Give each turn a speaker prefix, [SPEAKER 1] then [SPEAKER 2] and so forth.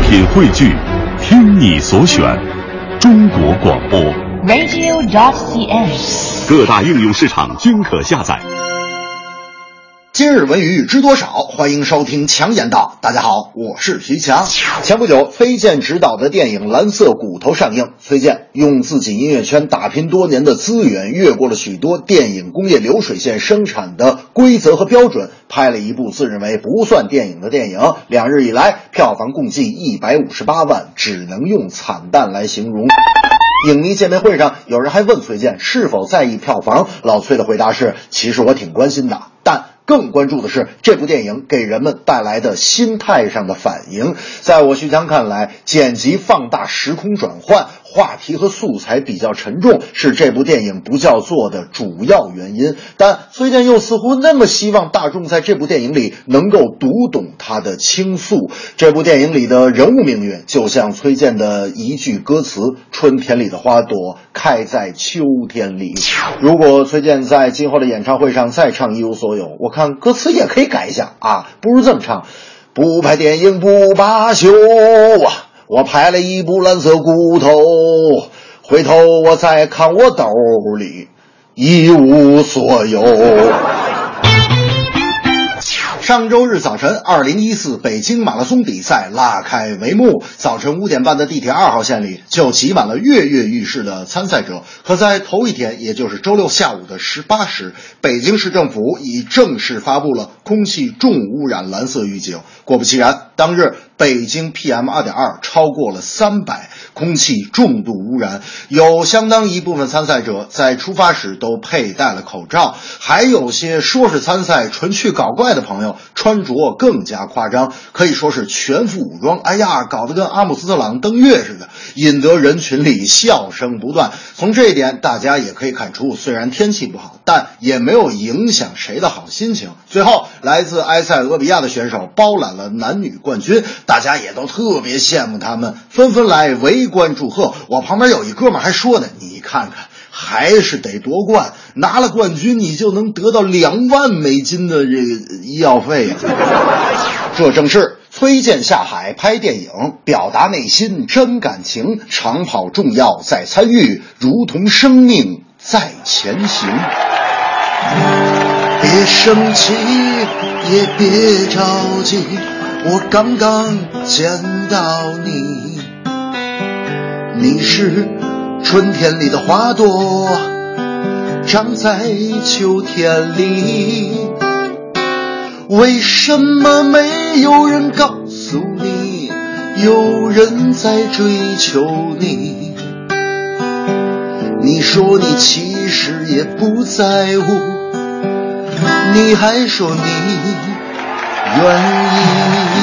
[SPEAKER 1] 品汇聚，听你所选，中国广播。
[SPEAKER 2] radio.cn。
[SPEAKER 1] 各大应用市场均可下载。
[SPEAKER 3] 今日文娱知多少？欢迎收听强言道。大家好，我是徐强。前不久，崔健执导的电影《蓝色骨头》上映。崔健用自己音乐圈打拼多年的资源，越过了许多电影工业流水线生产的规则和标准，拍了一部自认为不算电影的电影。两日以来，票房共计一百五十八万，只能用惨淡来形容。影迷见面会上，有人还问崔健是否在意票房。老崔的回答是：“其实我挺关心的，更关注的是这部电影给人们带来的心态上的反应。”在我徐强看来，剪辑放大时空转换，话题和素材比较沉重，是这部电影不叫座的主要原因。但崔健又似乎那么希望大众在这部电影里能够读懂他的倾诉。这部电影里的人物命运，就像崔健的一句歌词：“春天里的花朵开在秋天里。”如果崔健在今后的演唱会上再唱《一无所有》，我看歌词也可以改一下啊，不如这么唱：不拍电影不罢休啊！我拍了一部蓝色骨头，回头我再看我兜里一无所有。上周日早晨，二零一四北京马拉松比赛拉开帷幕。早晨五点半的地铁二号线里就挤满了跃跃欲试的参赛者。可在头一天，也就是周六下午的十八时，北京市政府已正式发布了空气重污染蓝色预警。果不其然，当日北京 PM 二点二超过了三百，空气重度污染。有相当一部分参赛者在出发时都佩戴了口罩，还有些说是参赛纯去搞怪的朋友。穿着更加夸张，可以说是全副武装。哎呀，搞得跟阿姆斯特朗登月似的，引得人群里笑声不断。从这一点，大家也可以看出，虽然天气不好，但也没有影响谁的好心情。最后，来自埃塞俄比亚的选手包揽了男女冠军，大家也都特别羡慕他们，纷纷来围观祝贺。我旁边有一哥们还说呢：“你看看。”还是得夺冠，拿了冠军，你就能得到两万美金的这个医药费呀、啊。这正是崔健下海拍电影，表达内心真感情。长跑重要在参与，如同生命在前行。别生气，也别着急，我刚刚见到你，你是。春天里的花朵，长在秋天里。为什么没有人告诉你，有人在追求你？说你其实也不在乎，你还说你愿意。